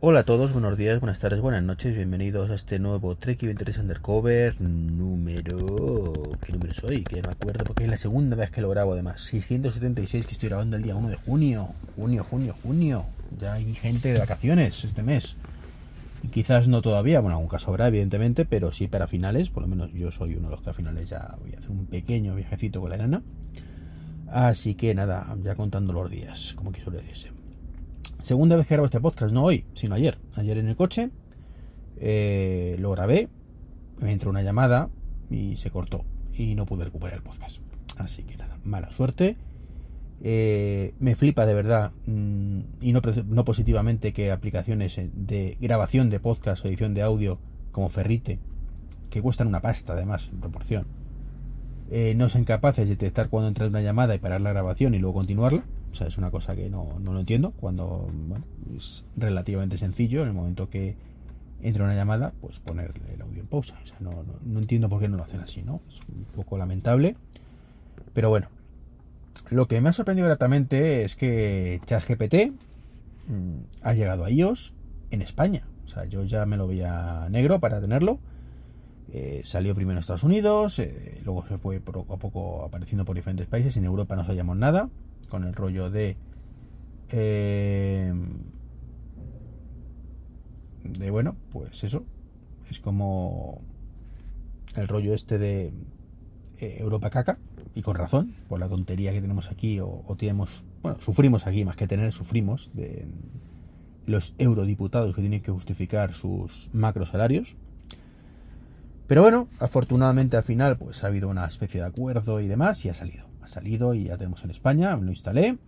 Hola a todos, buenos días, buenas tardes, buenas noches, bienvenidos a este nuevo Trek 23 Undercover número... ¿Qué número soy? Que no me acuerdo porque es la segunda vez que lo grabo además. 676 que estoy grabando el día 1 de junio. Junio, junio, junio. Ya hay gente de vacaciones este mes. Y quizás no todavía, bueno, algún caso habrá evidentemente, pero sí para finales, por lo menos yo soy uno de los que a finales ya voy a hacer un pequeño viajecito con la enana. Así que nada, ya contando los días, como suele decirse. Segunda vez que grabo este podcast, no hoy, sino ayer. Ayer en el coche eh, lo grabé, me entró una llamada y se cortó y no pude recuperar el podcast. Así que nada, mala suerte. Eh, me flipa de verdad mm, y no, positivamente que aplicaciones de grabación de podcast o edición de audio como Ferrite, que cuestan una pasta además en proporción, eh, no sean capaces de detectar cuando entra una llamada y parar la grabación y luego continuarla. O sea, es una cosa que no, no lo entiendo. Cuando bueno, es relativamente sencillo, en el momento que entra una llamada, pues poner el audio en pausa. O sea, no, no, no entiendo por qué no lo hacen así, ¿no? Es un poco lamentable. Pero bueno, lo que me ha sorprendido gratamente es que ChatGPT mmm, ha llegado a iOS en España. O sea, yo ya me lo veía negro para tenerlo. Eh, salió primero en Estados Unidos, eh, luego se fue poco a poco apareciendo por diferentes países. En Europa no sabíamos nada con el rollo de eh, de bueno pues eso es como el rollo este de eh, Europa caca y con razón por la tontería que tenemos aquí o, o, tenemos bueno sufrimos aquí más que tener sufrimos de los eurodiputados que tienen que justificar sus macro salarios. Pero bueno afortunadamente al final pues ha habido una especie de acuerdo y demás y ha salido salido y ya tenemos en España, lo instalé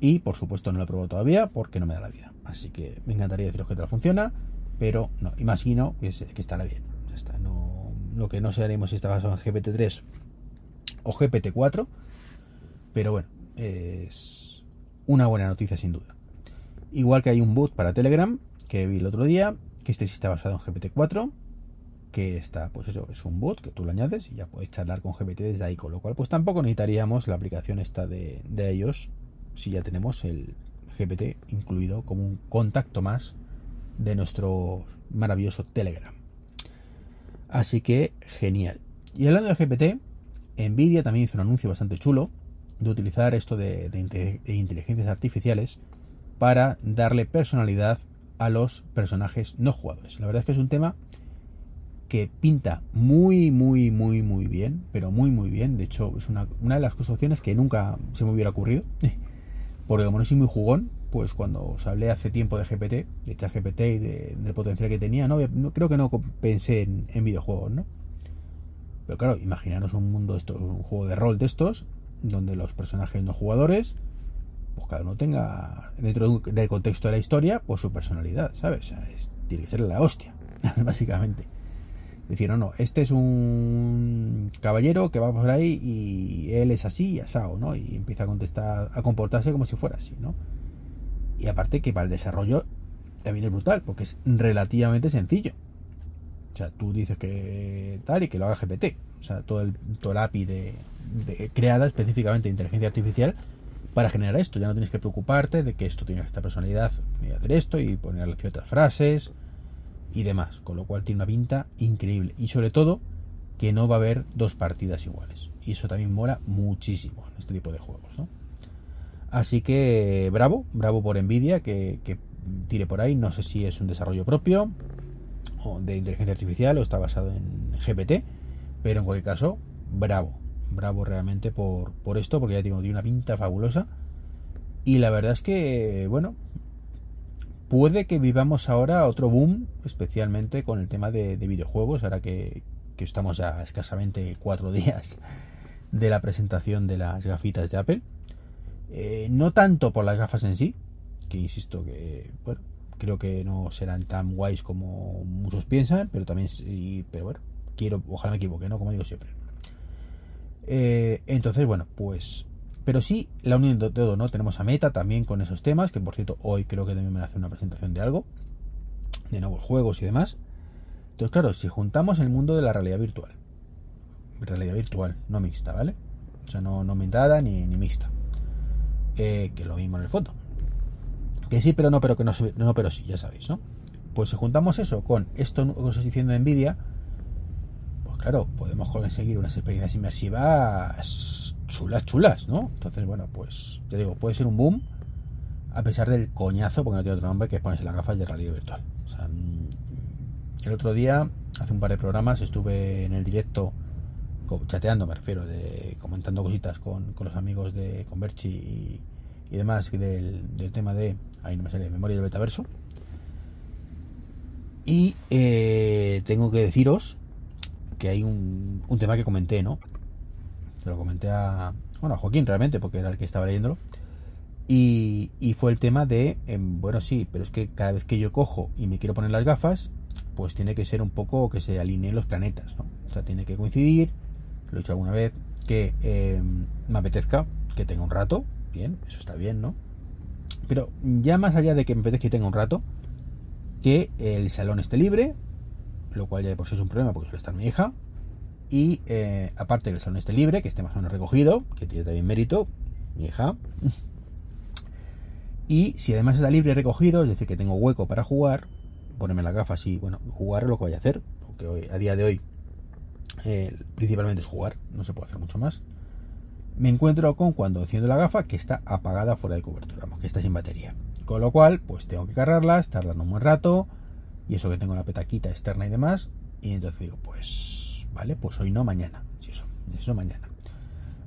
y por supuesto no lo he probado todavía porque no me da la vida. Así que me encantaría deciros que tal funciona, pero no, imagino que, estará bien. Está, no, lo que no sabemos si está basado en GPT-3 o GPT-4, pero bueno, es una buena noticia sin duda. Igual que hay un boot para Telegram que vi el otro día, que este sí está basado en GPT-4 que está, pues eso, es un bot que tú lo añades y ya puedes charlar con GPT desde ahí, con lo cual pues tampoco necesitaríamos la aplicación esta de, de ellos si ya tenemos el GPT incluido como un contacto más de nuestro maravilloso Telegram. Así que genial. Y hablando de GPT, Nvidia también hizo un anuncio bastante chulo de utilizar esto de, de, de inteligencias artificiales para darle personalidad a los personajes no jugadores. La verdad es que es un tema que pinta muy, muy, muy, muy bien, pero muy, muy bien. De hecho, es una, una de las opciones que nunca se me hubiera ocurrido. Porque como no soy muy jugón, pues cuando os hablé hace tiempo de GPT, de ChatGPT y de, del potencial que tenía, no, creo que no pensé en, videojuegos, ¿no? Pero claro, imaginaros un mundo, esto, un juego de rol de estos, donde los personajes no jugadores, pues cada uno tenga, dentro del contexto de la historia, pues su personalidad, ¿sabes? Es, tiene que ser la hostia, básicamente. Decir, no, no, este es un caballero que va por ahí y él es así y asado, ¿no? Y empieza a contestar, a comportarse como si fuera así, ¿no? Y aparte que para el desarrollo también es brutal, porque es relativamente sencillo. O sea, tú dices que tal y que lo haga GPT. O sea, todo el, todo el API de, creada específicamente de inteligencia artificial para generar esto. Ya no tienes que preocuparte de que esto tiene esta personalidad y hacer esto y poner ciertas frases y demás, con lo cual tiene una pinta increíble. Y sobre todo, que no va a haber dos partidas iguales. Y eso también mola muchísimo en este tipo de juegos, ¿no? Así que bravo, bravo por Nvidia que, que tire por ahí. No sé si es un desarrollo propio o de inteligencia artificial o está basado en GPT, pero en cualquier caso, bravo, bravo realmente por, por esto, porque ya digo, tiene una pinta fabulosa. Y la verdad es que, bueno, puede que vivamos ahora otro boom, especialmente con el tema de, videojuegos, ahora que, estamos ya escasamente cuatro días de la presentación de las gafitas de Apple. Eh, no tanto por las gafas en sí, que insisto que, bueno, creo que no serán tan guays como muchos piensan, pero también, pero bueno, quiero, ojalá me equivoque, ¿no? Como digo siempre. Eh, entonces, bueno, pues pero sí, la unión de todo, ¿no? Tenemos a Meta también con esos temas, que por cierto, hoy creo que también me hace una presentación de algo, de nuevos juegos y demás. Entonces, claro, si juntamos el mundo de la realidad virtual, realidad virtual, no mixta, ¿vale? O sea, no, no aumentada ni, ni mixta. Eh, que lo mismo en el foto. Que sí, pero no, pero que no, no, pero sí, ya sabéis, ¿no? Pues si juntamos eso con esto que os estoy diciendo de Nvidia, pues claro, podemos conseguir unas experiencias inmersivas chulas, chulas, ¿no? Entonces, bueno, pues te digo, puede ser un boom a pesar del coñazo, porque no tiene otro nombre, que es ponerse las gafas de realidad virtual. O sea, mm, el otro día, hace un par de programas, estuve en el directo chateando, me refiero, de comentando cositas con, los amigos de Converchi y, demás del, tema de, ahí no me sale, memoria del metaverso. Y eh, tengo que deciros que hay un, un tema que comenté, ¿no? Lo comenté a, bueno, Joaquín realmente, porque era el que estaba leyéndolo. Y, fue el tema de, em, bueno, sí, pero es que cada vez que yo cojo y me quiero poner las gafas, pues tiene que ser un poco que se alineen los planetas, ¿no? O sea, tiene que coincidir, lo he dicho alguna vez, que em, me apetezca, que tenga un rato, bien, eso está bien, ¿no? Pero ya más allá de que me apetezca que tenga un rato, que el salón esté libre, lo cual ya de por sí es un problema porque suele estar mi hija, y eh, aparte que el salón esté libre, que esté más o menos recogido, que tiene también mérito, mi hija. Y si además está libre y recogido, es decir, que tengo hueco para jugar, ponerme las gafas y, bueno, jugar es lo que voy a hacer, porque hoy, a día de hoy eh, principalmente es jugar, no se puede hacer mucho más. Me encuentro con cuando enciendo la gafa que está apagada fuera de cobertura, que está sin batería. Con lo cual, pues tengo que cargarla, estar dando un buen rato, y eso que tengo la petaquita externa y demás, y entonces digo, pues ¿vale? Pues hoy no, mañana. Si eso, eso mañana.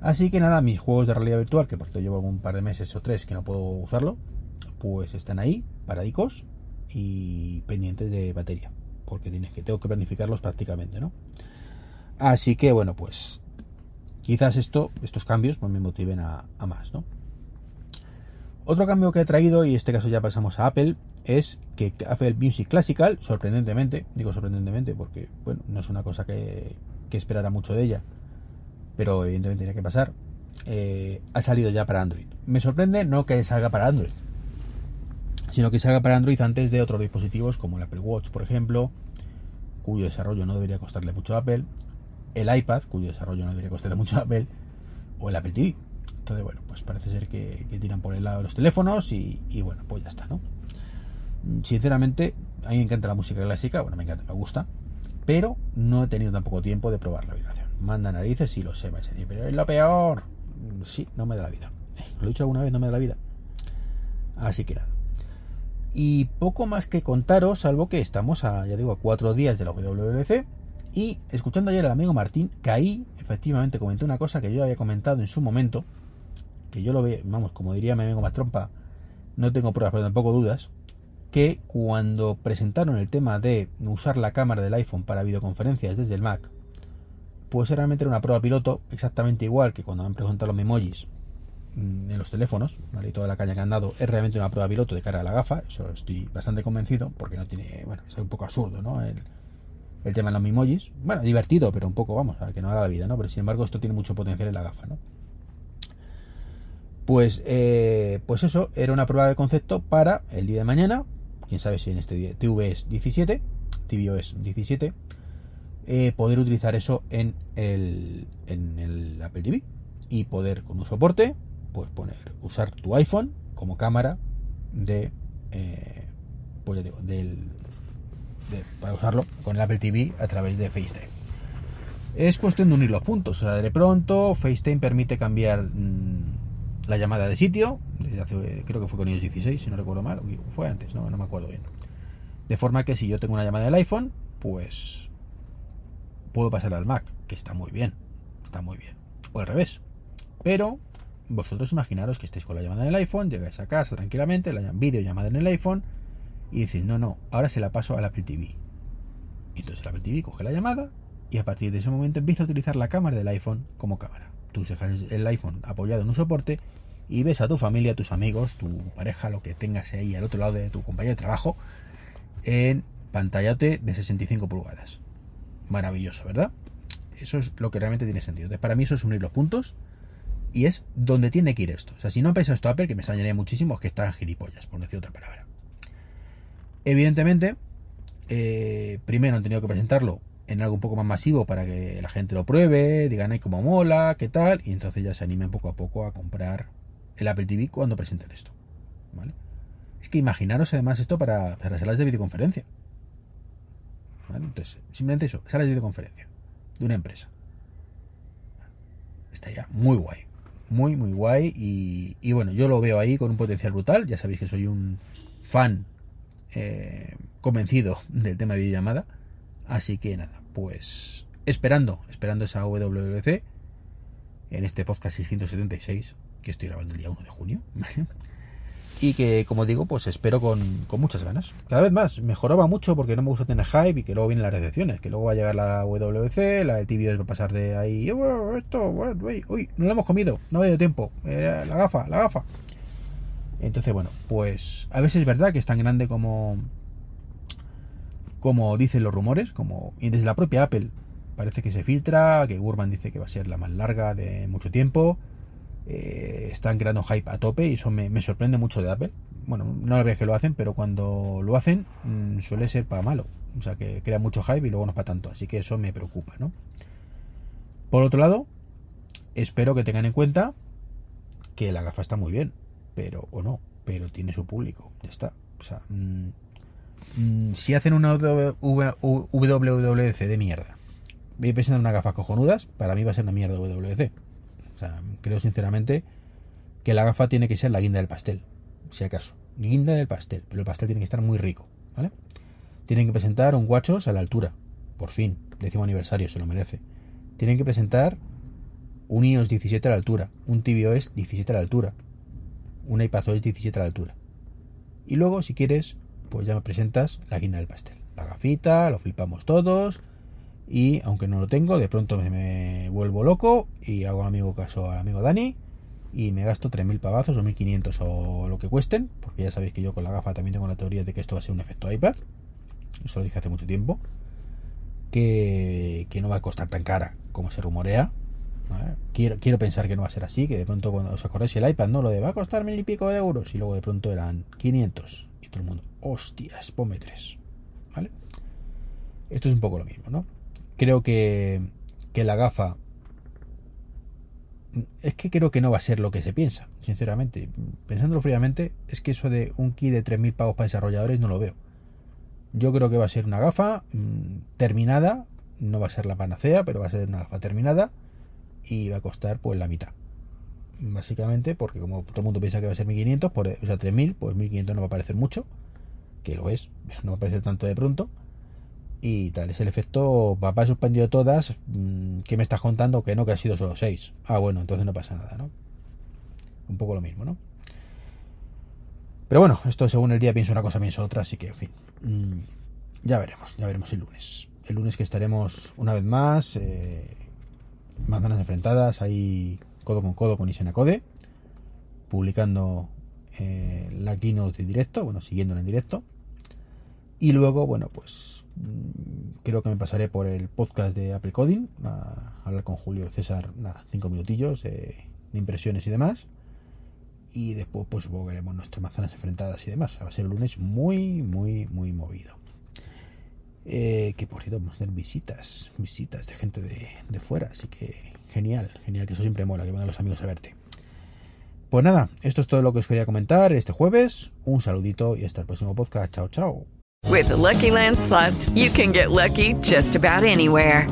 Así que nada, mis juegos de realidad virtual, que por cierto llevo un par de meses o tres que no puedo usarlo, pues están ahí, paradicos y pendientes de batería. Porque tienes que, tengo que planificarlos prácticamente, ¿no? Así que bueno, pues quizás esto, estos cambios pues me motiven a, a más, ¿no? Otro cambio que he traído, y en este caso ya pasamos a Apple, es que Apple Music Classical, sorprendentemente, digo sorprendentemente porque, bueno, no es una cosa que, que esperara mucho de ella, pero evidentemente tiene que pasar, eh, ha salido ya para Android. Me sorprende no que salga para Android, sino que salga para Android antes de otros dispositivos como el Apple Watch, por ejemplo, cuyo desarrollo no debería costarle mucho a Apple, el iPad, cuyo desarrollo no debería costarle mucho a Apple, o el Apple TV, entonces, bueno, pues parece ser que, tiran por el lado de los teléfonos y, bueno, pues ya está, ¿no? Sinceramente, a mí me encanta la música clásica, bueno, me encanta, me gusta, pero no he tenido tampoco tiempo de probar la vibración. Manda narices y lo sé, a decir, pero es lo peor. Sí, no me da la vida. Lo he dicho alguna vez, no me da la vida. Así que nada. Y poco más que contaros, salvo que estamos a, ya digo, a cuatro días de la WWDC. Y escuchando ayer al amigo Martín, caí, efectivamente comenté una cosa que yo había comentado en su momento, que yo lo veo, vamos, como diría mi amigo más trompa, no tengo pruebas, pero tampoco dudas, que cuando presentaron el tema de usar la cámara del iPhone para videoconferencias desde el Mac, pues realmente era una prueba piloto, exactamente igual que cuando han presentado los memojis mm, en los teléfonos, ¿vale? Y toda la caña que han dado es realmente una prueba piloto de cara a la gafa, eso estoy bastante convencido, porque no tiene, bueno, es un poco absurdo, ¿no? El, el tema de los memojis, bueno, divertido, pero un poco, vamos, a que no haga la vida, ¿no? Pero sin embargo esto tiene mucho potencial en la gafa, ¿no? Pues, eh, pues eso, era una prueba de concepto para el día de mañana, quién sabe si en este día tvOS 17, tvOS 17, eh, poder utilizar eso en el, en el Apple TV y poder con un soporte, pues poner, usar tu iPhone como cámara de, eh, pues del, para usarlo con el Apple TV a través de FaceTime. Es cuestión de unir los puntos. O sea, de pronto FaceTime permite cambiar mm, la llamada de sitio. Desde hace, creo que fue con iOS 16, si no recuerdo mal. Fue antes, no, no me acuerdo bien. De forma que si yo tengo una llamada del iPhone, pues puedo pasar al Mac, que está muy bien. Está muy bien. O al revés. Pero vosotros imaginaros que estéis con la llamada en el iPhone, llegáis a casa tranquilamente, la vídeo llamada en el iPhone y decís, no, no, ahora se la paso al Apple TV. Y entonces el Apple TV coge la llamada y a partir de ese momento empieza a utilizar la cámara del iPhone como cámara. Tú dejas el iPhone apoyado en un soporte y ves a tu familia, tus amigos, tu pareja, lo que tengas ahí al otro lado de tu compañía de trabajo en pantallote de 65 pulgadas. Maravilloso, ¿verdad? Eso es lo que realmente tiene sentido. Entonces, para mí eso es unir los puntos y es donde tiene que ir esto. O sea, si no pensa esto Apple, que me extrañaría muchísimo, es que está gilipollas, por decir otra palabra. Evidentemente, eh, primero han tenido que presentarlo en algo un poco más masivo para que la gente lo pruebe, digan ahí cómo mola, qué tal, y entonces ya se animen poco a poco a comprar el Apple TV cuando presenten esto. ¿Vale? Es que imaginaros además esto para, para salas de videoconferencia. Entonces, simplemente eso, salas de videoconferencia de una empresa. Estaría muy guay muy, muy guay. Y, bueno, yo lo veo ahí con un potencial brutal. Ya sabéis que soy un fan eh, convencido del tema de videollamada. Así que nada, pues esperando, esperando esa WWC en este podcast 676 que estoy grabando el día 1 de junio. y que como digo pues espero con, muchas ganas cada vez más mejoraba mucho porque no me gusta tener hype y que luego vienen las recepciones que luego va a llegar la WC la de TV va a pasar de ahí esto uy, no lo hemos comido no ha habido tiempo la gafa la gafa entonces bueno pues a veces es verdad que es tan grande como como dicen los rumores como y desde la propia Apple parece que se filtra que Gurman dice que va a ser la más larga de mucho tiempo eh, están creando hype a tope y eso me, sorprende mucho de Apple. Bueno, no la vez que lo hacen, pero cuando lo hacen mm, suele ser para malo. O sea, que crea mucho hype y luego no es para tanto. Así que eso me preocupa, ¿no? Por otro lado, espero que tengan en cuenta que la gafa está muy bien, pero o no, pero tiene su público, ya está. O sea, mm, si hacen una WWDC de mierda, voy pensando en una gafas cojonudas, para mí va a ser una mierda WWDC. O sea, creo sinceramente que la gafa tiene que ser la guinda del pastel, si acaso. Guinda del pastel, pero el pastel tiene que estar muy rico, ¿vale? Tienen que presentar un guachos a la altura, por fin, décimo aniversario, se lo merece. Tienen que presentar un iOS 17 a la altura, un tvOS 17 a la altura, un iPadOS 17 a la altura. Y luego, si quieres, pues ya me presentas la guinda del pastel. La gafita, lo flipamos todos, y aunque no lo tengo, de pronto me, vuelvo loco y hago amigo caso al amigo Dani y me gasto 3.000 pavazos o 1.500 o lo que cuesten, porque ya sabéis que yo con la gafa también tengo la teoría de que esto va a ser un efecto iPad, eso lo dije hace mucho tiempo, que, no va a costar tan cara como se rumorea. Quiero, quiero pensar que no va a ser así, que de pronto cuando os acordáis el iPad, no lo de va a costar mil y pico de euros y luego de pronto eran 500 y todo el mundo, hostias, ponme tres. ¿Vale? Esto es un poco lo mismo, ¿no? creo que, que la gafa es que creo que no va a ser lo que se piensa, sinceramente. Pensándolo fríamente, es que eso de un kit de 3.000 pavos para desarrolladores no lo veo. Yo creo que va a ser una gafa mm, terminada, no va a ser la panacea, pero va a ser una gafa terminada y va a costar pues la mitad. Básicamente, porque como todo el mundo piensa que va a ser 1.500, por, o sea, 3.000, pues 1.500 no va a parecer mucho, que lo es, pero no va a parecer tanto de pronto y tal. Es el efecto, papá he suspendido todas, mm, ¿qué me estás contando? Que no, que ha sido solo 6. Ah, bueno, entonces no pasa nada, ¿no? Un poco lo mismo, ¿no? Pero bueno, esto según el día pienso una cosa, pienso otra, así que, en fin. Mm, ya veremos, ya veremos el lunes. El lunes que estaremos una vez más, eh, manzanas enfrentadas, ahí codo con codo con Isena Code, publicando eh, la keynote en directo, bueno, siguiéndola en directo. Y luego, bueno, pues Mm, creo que me pasaré por el podcast de Apple Coding a hablar con Julio César, nada, cinco minutillos de, impresiones y demás. Y después, pues supongo que haremos nuestras manzanas enfrentadas y demás. Va a ser el lunes muy, muy, muy movido. Eh, que por cierto, vamos a tener visitas, visitas de gente de fuera. Así que genial, genial, que eso siempre mola, que vengan los amigos a verte. Pues nada, esto es todo lo que os quería comentar este jueves. Un saludito y hasta el próximo podcast. Chao, chao. With the Lucky Land slots, you can get lucky just about anywhere.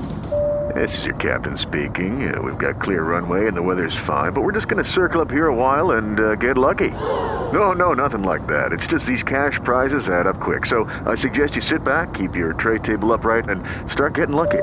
This is your captain speaking. Uh, we've got clear runway and the weather's fine, but we're just going to circle up here a while and uh, get lucky. No, no, nothing like that. It's just these cash prizes add up quick. So I suggest you sit back, keep your tray table upright, and start getting lucky.